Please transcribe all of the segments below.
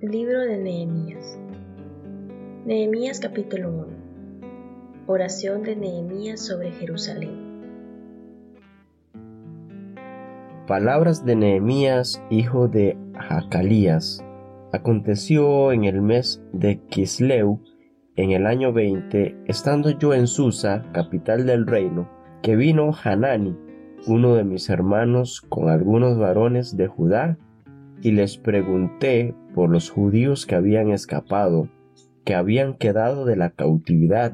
Libro de Nehemías. Nehemías capítulo 1. Oración de Nehemías sobre Jerusalén. Palabras de Nehemías, hijo de Jacalías. Aconteció en el mes de Kisleu, en el año 20, estando yo en Susa, capital del reino, que vino Hanani, uno de mis hermanos, con algunos varones de Judá, y les pregunté por los judíos que habían escapado, que habían quedado de la cautividad,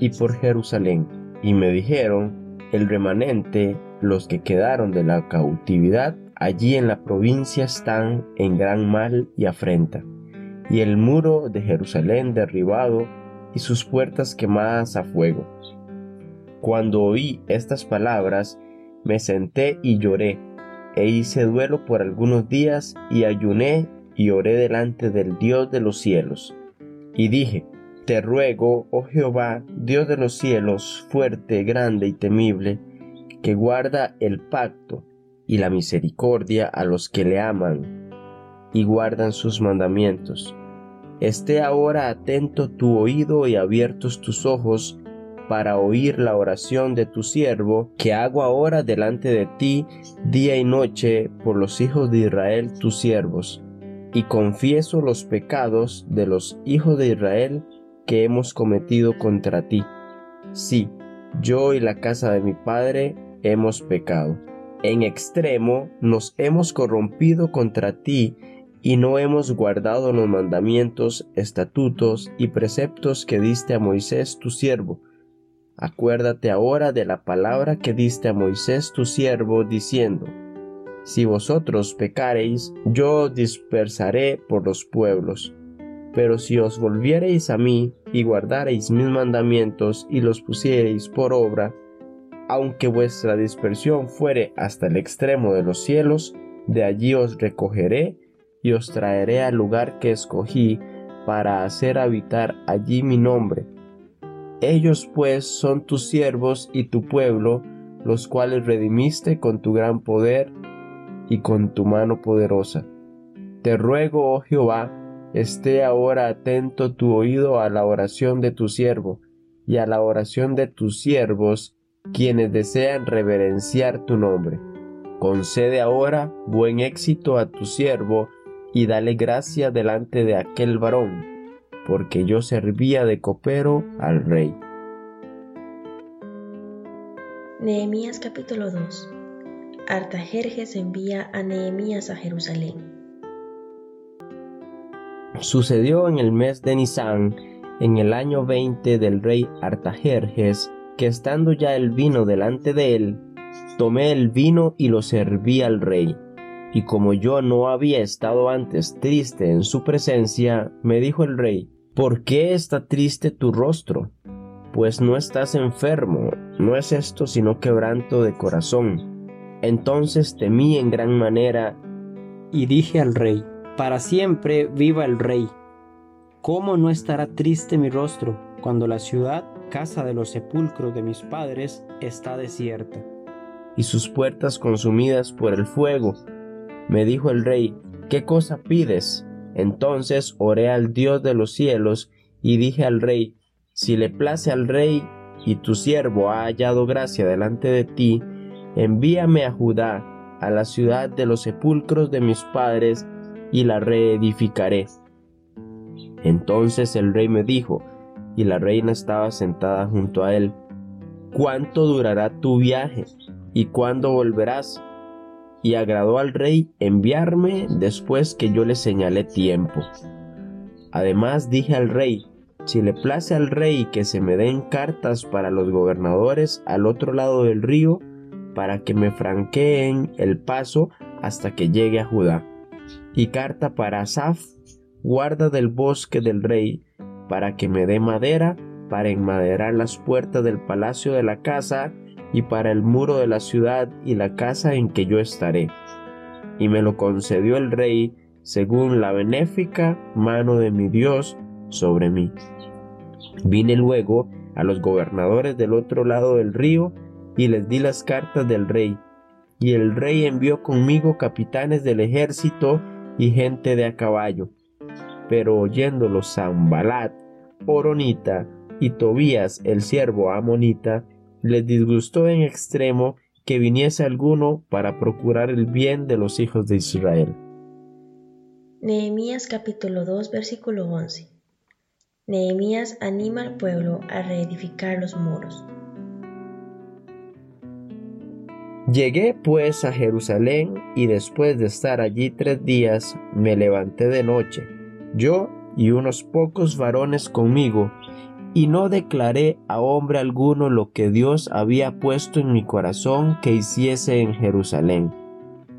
y por Jerusalén. Y me dijeron, el remanente, los que quedaron de la cautividad, allí en la provincia están en gran mal y afrenta. Y el muro de Jerusalén derribado y sus puertas quemadas a fuego. Cuando oí estas palabras, me senté y lloré, e hice duelo por algunos días, y ayuné y oré delante del Dios de los cielos. Y dije, Te ruego, oh Jehová, Dios de los cielos, fuerte, grande y temible, que guarda el pacto y la misericordia a los que le aman y guardan sus mandamientos. Esté ahora atento tu oído y abiertos tus ojos para oír la oración de tu siervo, que hago ahora delante de ti día y noche por los hijos de Israel tus siervos, y confieso los pecados de los hijos de Israel que hemos cometido contra ti. Sí, yo y la casa de mi padre hemos pecado. En extremo nos hemos corrompido contra ti y no hemos guardado los mandamientos, estatutos y preceptos que diste a Moisés tu siervo, Acuérdate ahora de la palabra que diste a Moisés tu siervo, diciendo, Si vosotros pecareis, yo os dispersaré por los pueblos. Pero si os volviereis a mí y guardareis mis mandamientos y los pusiereis por obra, aunque vuestra dispersión fuere hasta el extremo de los cielos, de allí os recogeré y os traeré al lugar que escogí para hacer habitar allí mi nombre ellos pues son tus siervos y tu pueblo, los cuales redimiste con tu gran poder y con tu mano poderosa. Te ruego, oh Jehová, esté ahora atento tu oído a la oración de tu siervo y a la oración de tus siervos, quienes desean reverenciar tu nombre. Concede ahora buen éxito a tu siervo y dale gracia delante de aquel varón porque yo servía de copero al rey. Nehemías capítulo 2 Artajerjes envía a Nehemías a Jerusalén. Sucedió en el mes de Nisán, en el año 20 del rey Artajerjes, que estando ya el vino delante de él, tomé el vino y lo serví al rey. Y como yo no había estado antes triste en su presencia, me dijo el rey, ¿Por qué está triste tu rostro? Pues no estás enfermo, no es esto sino quebranto de corazón. Entonces temí en gran manera y dije al rey, para siempre viva el rey. ¿Cómo no estará triste mi rostro cuando la ciudad, casa de los sepulcros de mis padres, está desierta? Y sus puertas consumidas por el fuego. Me dijo el rey, ¿qué cosa pides? Entonces oré al Dios de los cielos y dije al rey, si le place al rey y tu siervo ha hallado gracia delante de ti, envíame a Judá, a la ciudad de los sepulcros de mis padres, y la reedificaré. Entonces el rey me dijo, y la reina estaba sentada junto a él, ¿cuánto durará tu viaje? ¿Y cuándo volverás? y agradó al rey enviarme después que yo le señalé tiempo. Además dije al rey, si le place al rey que se me den cartas para los gobernadores al otro lado del río, para que me franqueen el paso hasta que llegue a Judá. Y carta para Asaf, guarda del bosque del rey, para que me dé madera para enmaderar las puertas del palacio de la casa y para el muro de la ciudad y la casa en que yo estaré. Y me lo concedió el rey según la benéfica mano de mi Dios sobre mí. Vine luego a los gobernadores del otro lado del río y les di las cartas del rey. Y el rey envió conmigo capitanes del ejército y gente de a caballo. Pero oyéndolo Zambalat, Oronita y Tobías el siervo amonita, les disgustó en extremo que viniese alguno para procurar el bien de los hijos de Israel. Nehemías capítulo 2 versículo 11 Nehemías anima al pueblo a reedificar los muros. Llegué pues a Jerusalén y después de estar allí tres días me levanté de noche, yo y unos pocos varones conmigo, y no declaré a hombre alguno lo que Dios había puesto en mi corazón que hiciese en Jerusalén.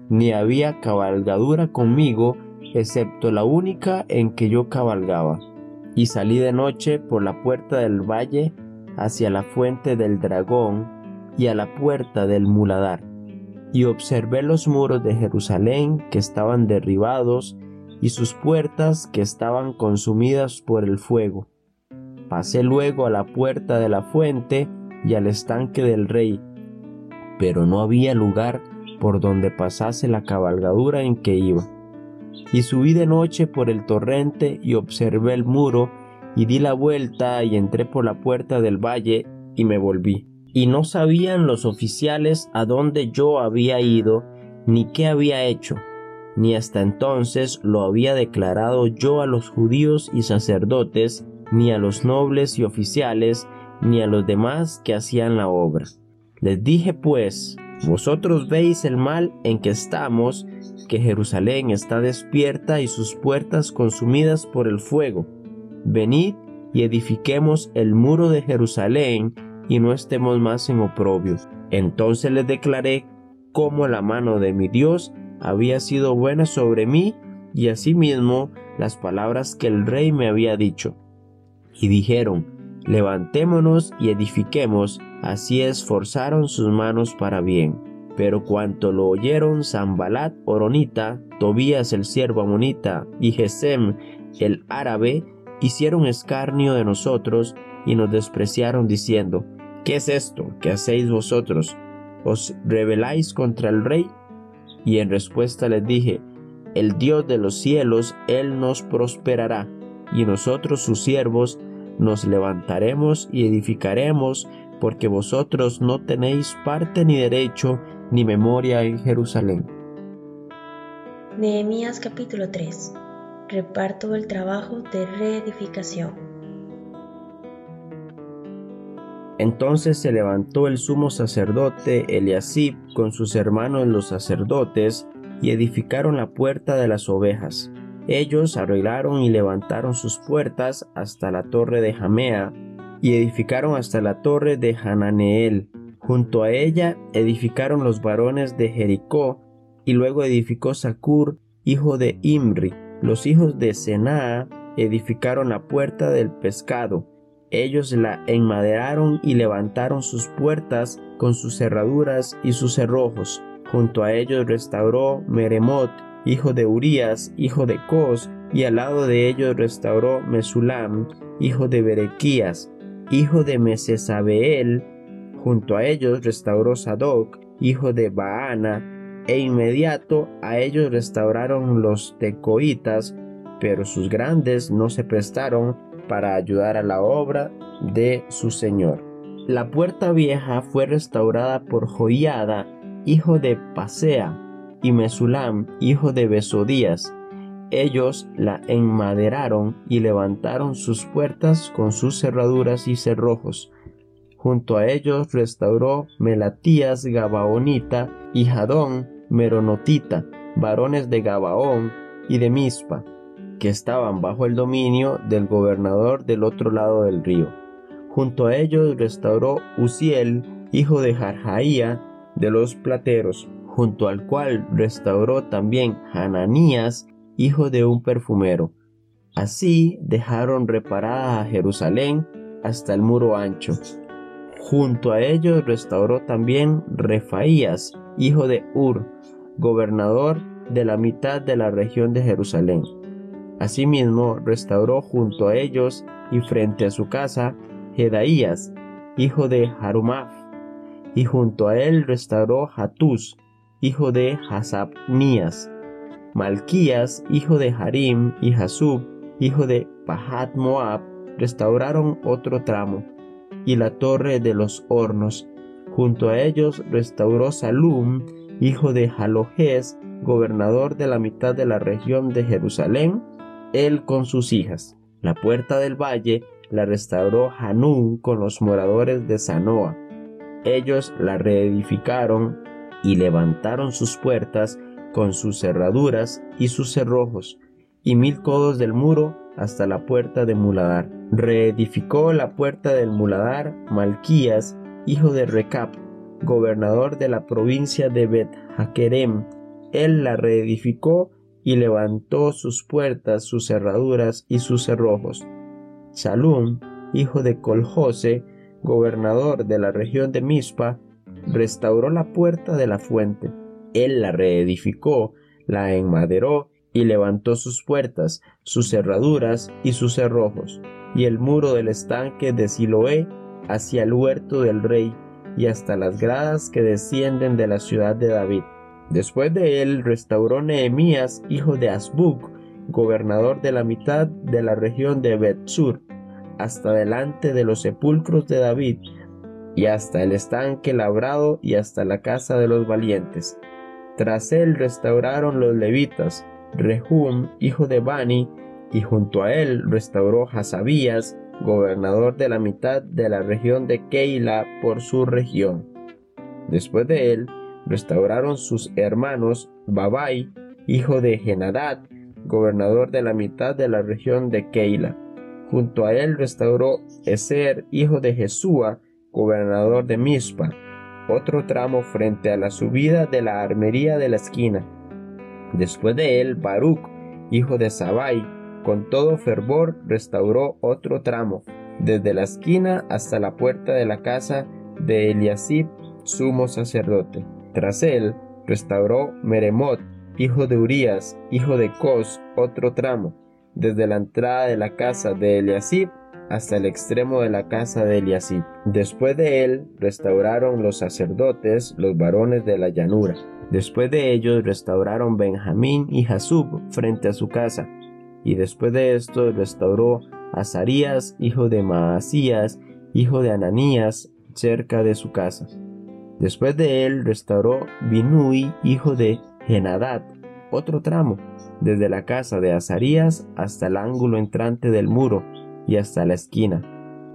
Ni había cabalgadura conmigo, excepto la única en que yo cabalgaba. Y salí de noche por la puerta del valle hacia la fuente del dragón y a la puerta del muladar. Y observé los muros de Jerusalén que estaban derribados y sus puertas que estaban consumidas por el fuego Pasé luego a la puerta de la fuente y al estanque del rey, pero no había lugar por donde pasase la cabalgadura en que iba. Y subí de noche por el torrente y observé el muro, y di la vuelta y entré por la puerta del valle y me volví. Y no sabían los oficiales a dónde yo había ido, ni qué había hecho, ni hasta entonces lo había declarado yo a los judíos y sacerdotes, ni a los nobles y oficiales, ni a los demás que hacían la obra. Les dije pues, vosotros veis el mal en que estamos, que Jerusalén está despierta y sus puertas consumidas por el fuego. Venid y edifiquemos el muro de Jerusalén y no estemos más en oprobio. Entonces les declaré cómo la mano de mi Dios había sido buena sobre mí y asimismo las palabras que el rey me había dicho y dijeron, levantémonos y edifiquemos, así esforzaron sus manos para bien. Pero cuanto lo oyeron Zambalat Oronita, Tobías el siervo amonita y Gesem el árabe, hicieron escarnio de nosotros y nos despreciaron diciendo, ¿qué es esto que hacéis vosotros? ¿Os rebeláis contra el rey? Y en respuesta les dije, el Dios de los cielos, Él nos prosperará, y nosotros sus siervos nos levantaremos y edificaremos, porque vosotros no tenéis parte ni derecho ni memoria en Jerusalén. Nehemías capítulo 3 Reparto el trabajo de reedificación. Entonces se levantó el sumo sacerdote Eliasib con sus hermanos los sacerdotes y edificaron la puerta de las ovejas ellos arreglaron y levantaron sus puertas hasta la torre de Jamea y edificaron hasta la torre de Hananeel. Junto a ella edificaron los varones de Jericó y luego edificó Sacur, hijo de Imri. Los hijos de Senaa edificaron la puerta del pescado. Ellos la enmaderaron y levantaron sus puertas con sus cerraduras y sus cerrojos. Junto a ellos restauró Meremot hijo de Urías, hijo de Cos, y al lado de ellos restauró Mesulam, hijo de Berequías, hijo de Mesesabeel, junto a ellos restauró Sadoc, hijo de Baana, e inmediato a ellos restauraron los tecoitas, pero sus grandes no se prestaron para ayudar a la obra de su señor. La puerta vieja fue restaurada por Joiada, hijo de Pasea, y Mesulam, hijo de Besodías. Ellos la enmaderaron y levantaron sus puertas con sus cerraduras y cerrojos. Junto a ellos restauró Melatías Gabaonita y Jadón Meronotita, varones de Gabaón y de Mispa, que estaban bajo el dominio del gobernador del otro lado del río. Junto a ellos restauró Uziel, hijo de Jarjaía, de los plateros, junto al cual restauró también Hananías, hijo de un perfumero. Así dejaron reparada a Jerusalén hasta el muro ancho. Junto a ellos restauró también Refaías, hijo de Ur, gobernador de la mitad de la región de Jerusalén. Asimismo restauró junto a ellos y frente a su casa Jedaías, hijo de Harumaf, y junto a él restauró Hatús, hijo de Hasabnías, Malquías, hijo de Harim, y Hasub, hijo de Pahat Moab, restauraron otro tramo, y la torre de los hornos. Junto a ellos restauró Salum, hijo de Jalojes, gobernador de la mitad de la región de Jerusalén, él con sus hijas. La puerta del valle la restauró Hanún con los moradores de Sanoa. Ellos la reedificaron y levantaron sus puertas con sus cerraduras y sus cerrojos, y mil codos del muro hasta la puerta de Muladar. Reedificó la puerta del Muladar Malquías, hijo de Recap, gobernador de la provincia de Bet Hakerem. Él la reedificó y levantó sus puertas, sus cerraduras y sus cerrojos. Salum, hijo de Coljose, gobernador de la región de Mispa, restauró la puerta de la fuente. Él la reedificó, la enmaderó y levantó sus puertas, sus cerraduras y sus cerrojos, y el muro del estanque de Siloé hacia el huerto del rey, y hasta las gradas que descienden de la ciudad de David. Después de él restauró Nehemías, hijo de Asbuk, gobernador de la mitad de la región de Betsur, hasta delante de los sepulcros de David, y hasta el estanque labrado y hasta la casa de los valientes. Tras él restauraron los levitas, Rehum, hijo de Bani, y junto a él restauró Hasabías, gobernador de la mitad de la región de Keila por su región. Después de él restauraron sus hermanos Babai, hijo de Genadad, gobernador de la mitad de la región de Keila. Junto a él restauró Eser, hijo de Jesúa, gobernador de Mispa, otro tramo frente a la subida de la armería de la esquina. Después de él, Baruch, hijo de Sabai, con todo fervor restauró otro tramo, desde la esquina hasta la puerta de la casa de Eliasib, sumo sacerdote. Tras él, restauró Meremot, hijo de Urías, hijo de Cos, otro tramo, desde la entrada de la casa de Eliasib hasta el extremo de la casa de Eliasib. Después de él, restauraron los sacerdotes, los varones de la llanura. Después de ellos restauraron Benjamín y Jasub frente a su casa, y después de esto restauró Azarías, hijo de Maasías, hijo de Ananías, cerca de su casa. Después de él restauró Binui, hijo de Genadad, otro tramo, desde la casa de Azarías hasta el ángulo entrante del muro y hasta la esquina.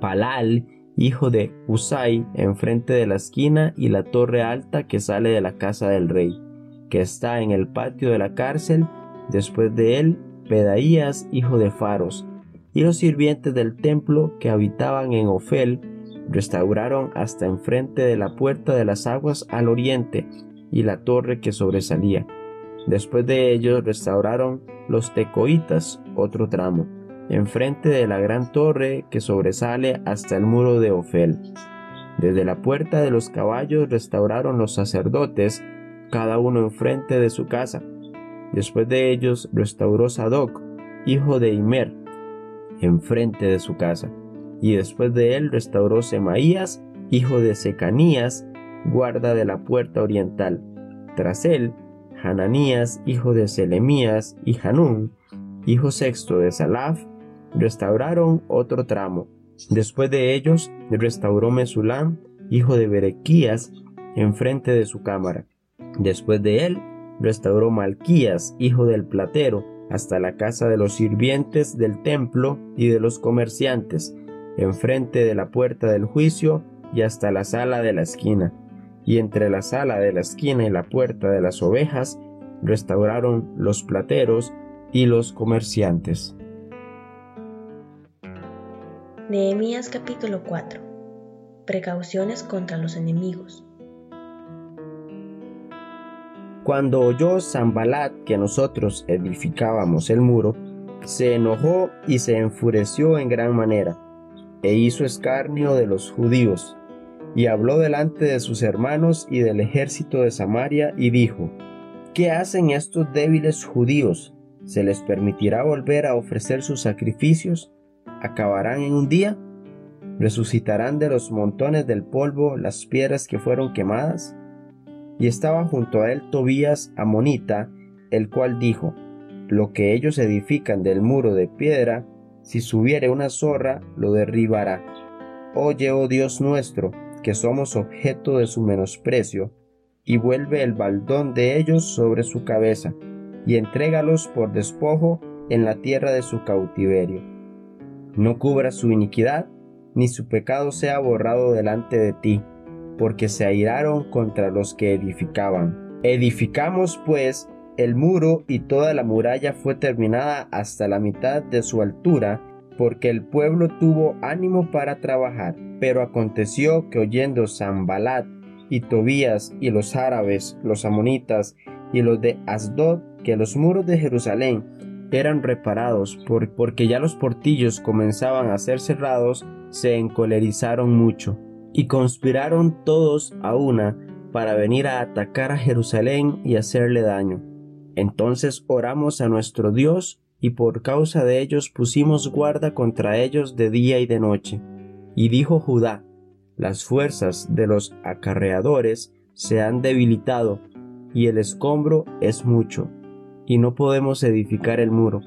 Palal, hijo de Usai, enfrente de la esquina y la torre alta que sale de la casa del rey, que está en el patio de la cárcel. Después de él, Pedaías, hijo de Faros, y los sirvientes del templo que habitaban en Ofel, restauraron hasta enfrente de la puerta de las aguas al oriente y la torre que sobresalía. Después de ellos restauraron los tecoitas, otro tramo, enfrente de la gran torre que sobresale hasta el muro de Ofel. Desde la puerta de los caballos restauraron los sacerdotes, cada uno enfrente de su casa. Después de ellos restauró Sadoc, hijo de Imer, enfrente de su casa y después de él restauró Semaías, hijo de Secanías, guarda de la puerta oriental. Tras él, Hananías, hijo de Selemías, y Hanún, hijo sexto de Salaf, restauraron otro tramo. Después de ellos, restauró Mesulam, hijo de Berequías, enfrente de su cámara. Después de él, restauró Malquías, hijo del platero, hasta la casa de los sirvientes del templo y de los comerciantes, enfrente de la puerta del juicio y hasta la sala de la esquina. Y entre la sala de la esquina y la puerta de las ovejas restauraron los plateros y los comerciantes. Nehemías capítulo 4 Precauciones contra los enemigos. Cuando oyó Zambalat que nosotros edificábamos el muro, se enojó y se enfureció en gran manera, e hizo escarnio de los judíos, y habló delante de sus hermanos y del ejército de Samaria, y dijo, ¿Qué hacen estos débiles judíos? ¿Se les permitirá volver a ofrecer sus sacrificios? ¿Acabarán en un día? ¿Resucitarán de los montones del polvo las piedras que fueron quemadas? Y estaba junto a él Tobías Amonita, el cual dijo, Lo que ellos edifican del muro de piedra, si subiere una zorra, lo derribará. Oye, oh Dios nuestro, que somos objeto de su menosprecio, y vuelve el baldón de ellos sobre su cabeza, y entrégalos por despojo en la tierra de su cautiverio. No cubra su iniquidad, ni su pecado sea borrado delante de ti, porque se airaron contra los que edificaban. Edificamos pues el muro y toda la muralla fue terminada hasta la mitad de su altura, porque el pueblo tuvo ánimo para trabajar. Pero aconteció que oyendo Zambalat y Tobías y los árabes, los amonitas y los de Asdod, que los muros de Jerusalén eran reparados porque ya los portillos comenzaban a ser cerrados, se encolerizaron mucho y conspiraron todos a una para venir a atacar a Jerusalén y hacerle daño. Entonces oramos a nuestro Dios y por causa de ellos pusimos guarda contra ellos de día y de noche. Y dijo Judá, las fuerzas de los acarreadores se han debilitado y el escombro es mucho y no podemos edificar el muro.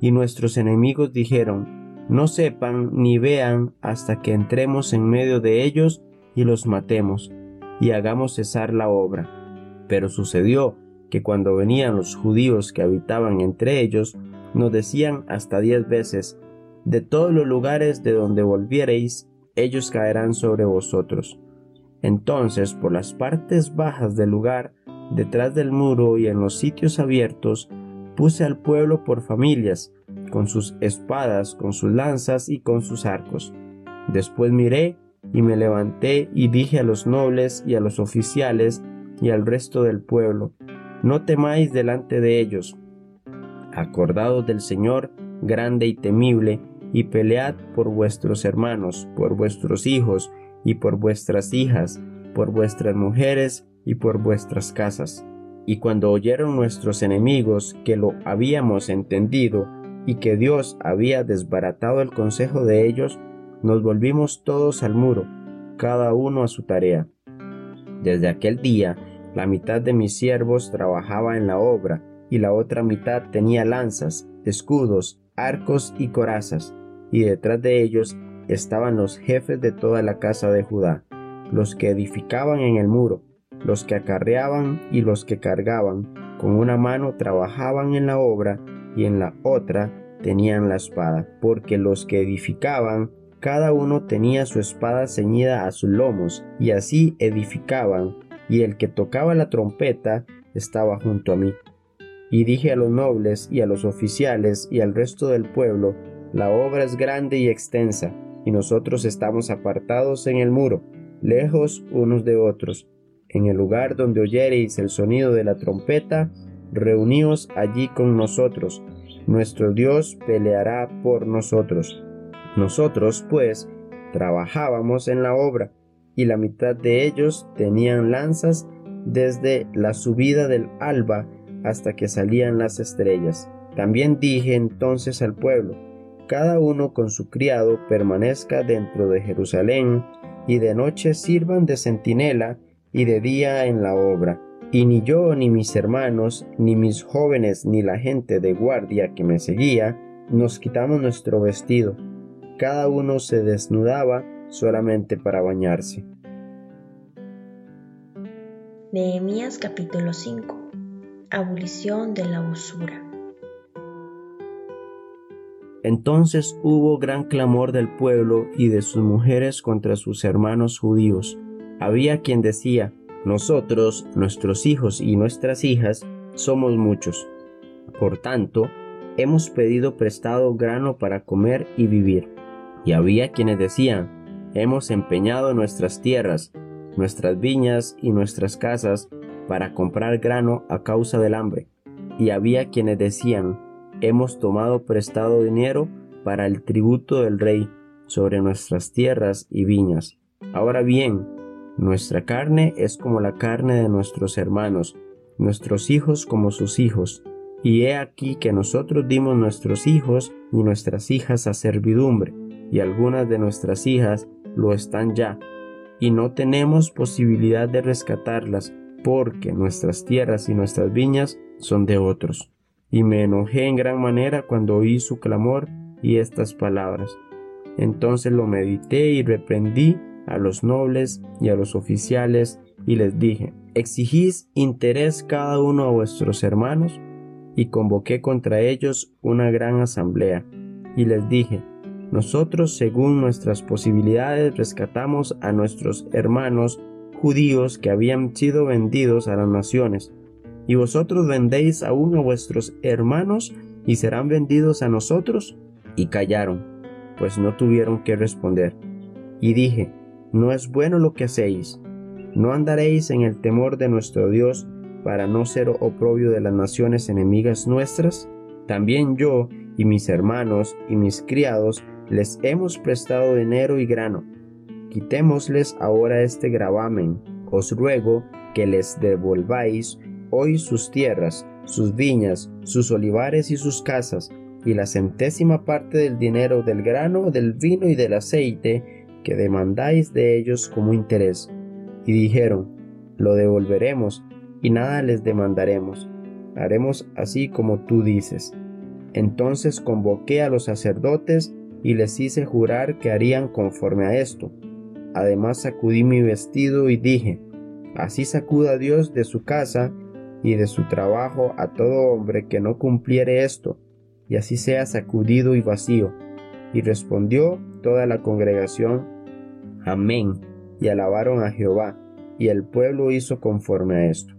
Y nuestros enemigos dijeron, no sepan ni vean hasta que entremos en medio de ellos y los matemos, y hagamos cesar la obra. Pero sucedió que cuando venían los judíos que habitaban entre ellos, nos decían hasta diez veces, de todos los lugares de donde volviereis, ellos caerán sobre vosotros. Entonces, por las partes bajas del lugar, detrás del muro y en los sitios abiertos, puse al pueblo por familias, con sus espadas, con sus lanzas y con sus arcos. Después miré y me levanté y dije a los nobles y a los oficiales y al resto del pueblo, no temáis delante de ellos. Acordados del Señor, grande y temible, y pelead por vuestros hermanos, por vuestros hijos y por vuestras hijas, por vuestras mujeres y por vuestras casas. Y cuando oyeron nuestros enemigos que lo habíamos entendido y que Dios había desbaratado el consejo de ellos, nos volvimos todos al muro, cada uno a su tarea. Desde aquel día, la mitad de mis siervos trabajaba en la obra, y la otra mitad tenía lanzas, escudos, arcos y corazas, y detrás de ellos estaban los jefes de toda la casa de Judá, los que edificaban en el muro, los que acarreaban y los que cargaban, con una mano trabajaban en la obra y en la otra tenían la espada, porque los que edificaban, cada uno tenía su espada ceñida a sus lomos, y así edificaban, y el que tocaba la trompeta estaba junto a mí. Y dije a los nobles y a los oficiales y al resto del pueblo, la obra es grande y extensa, y nosotros estamos apartados en el muro, lejos unos de otros, en el lugar donde oyereis el sonido de la trompeta, reuníos allí con nosotros. Nuestro Dios peleará por nosotros. Nosotros, pues, trabajábamos en la obra, y la mitad de ellos tenían lanzas desde la subida del alba hasta que salían las estrellas. También dije entonces al pueblo, cada uno con su criado permanezca dentro de Jerusalén, y de noche sirvan de centinela, y de día en la obra. Y ni yo, ni mis hermanos, ni mis jóvenes, ni la gente de guardia que me seguía, nos quitamos nuestro vestido. Cada uno se desnudaba solamente para bañarse. Nehemías capítulo 5 Abolición de la usura Entonces hubo gran clamor del pueblo y de sus mujeres contra sus hermanos judíos había quien decía, nosotros, nuestros hijos y nuestras hijas, somos muchos. Por tanto, hemos pedido prestado grano para comer y vivir. Y había quienes decían, hemos empeñado nuestras tierras, nuestras viñas y nuestras casas para comprar grano a causa del hambre. Y había quienes decían, hemos tomado prestado dinero para el tributo del rey sobre nuestras tierras y viñas. Ahora bien, nuestra carne es como la carne de nuestros hermanos, nuestros hijos como sus hijos. Y he aquí que nosotros dimos nuestros hijos y nuestras hijas a servidumbre, y algunas de nuestras hijas lo están ya, y no tenemos posibilidad de rescatarlas, porque nuestras tierras y nuestras viñas son de otros. Y me enojé en gran manera cuando oí su clamor y estas palabras. Entonces lo medité y reprendí a los nobles y a los oficiales y les dije, ¿exigís interés cada uno a vuestros hermanos? Y convoqué contra ellos una gran asamblea y les dije, nosotros según nuestras posibilidades rescatamos a nuestros hermanos judíos que habían sido vendidos a las naciones, y vosotros vendéis aún a vuestros hermanos y serán vendidos a nosotros. Y callaron, pues no tuvieron que responder. Y dije, no es bueno lo que hacéis. No andaréis en el temor de nuestro Dios para no ser oprobio de las naciones enemigas nuestras. También yo y mis hermanos y mis criados les hemos prestado dinero y grano. Quitémosles ahora este gravamen. Os ruego que les devolváis hoy sus tierras, sus viñas, sus olivares y sus casas, y la centésima parte del dinero, del grano, del vino y del aceite, que demandáis de ellos como interés. Y dijeron, lo devolveremos y nada les demandaremos. Haremos así como tú dices. Entonces convoqué a los sacerdotes y les hice jurar que harían conforme a esto. Además sacudí mi vestido y dije, así sacuda Dios de su casa y de su trabajo a todo hombre que no cumpliere esto, y así sea sacudido y vacío. Y respondió toda la congregación, Amén, y alabaron a Jehová, y el pueblo hizo conforme a esto.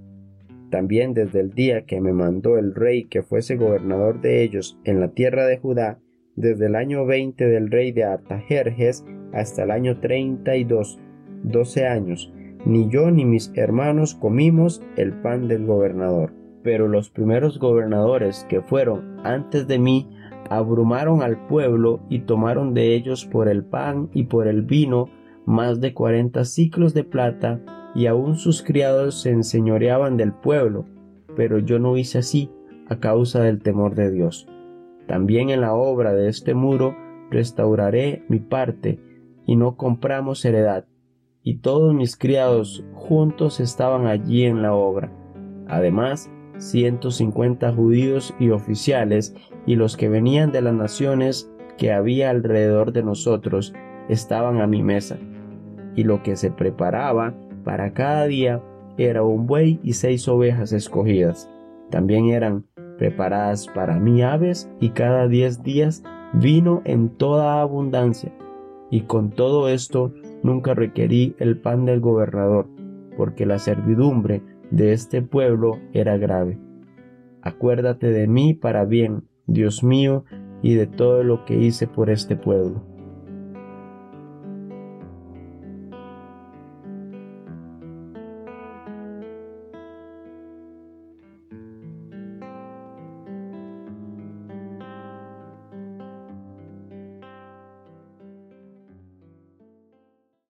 También desde el día que me mandó el rey que fuese gobernador de ellos en la tierra de Judá, desde el año veinte del rey de Artajerjes hasta el año treinta y dos, doce años, ni yo ni mis hermanos comimos el pan del gobernador. Pero los primeros gobernadores que fueron antes de mí abrumaron al pueblo y tomaron de ellos por el pan y por el vino más de cuarenta ciclos de plata, y aun sus criados se enseñoreaban del pueblo, pero yo no hice así a causa del temor de Dios. También en la obra de este muro restauraré mi parte, y no compramos heredad, y todos mis criados juntos estaban allí en la obra. Además, ciento cincuenta judíos y oficiales, y los que venían de las naciones que había alrededor de nosotros, estaban a mi mesa y lo que se preparaba para cada día era un buey y seis ovejas escogidas. También eran preparadas para mí aves y cada diez días vino en toda abundancia. Y con todo esto nunca requerí el pan del gobernador, porque la servidumbre de este pueblo era grave. Acuérdate de mí para bien, Dios mío, y de todo lo que hice por este pueblo.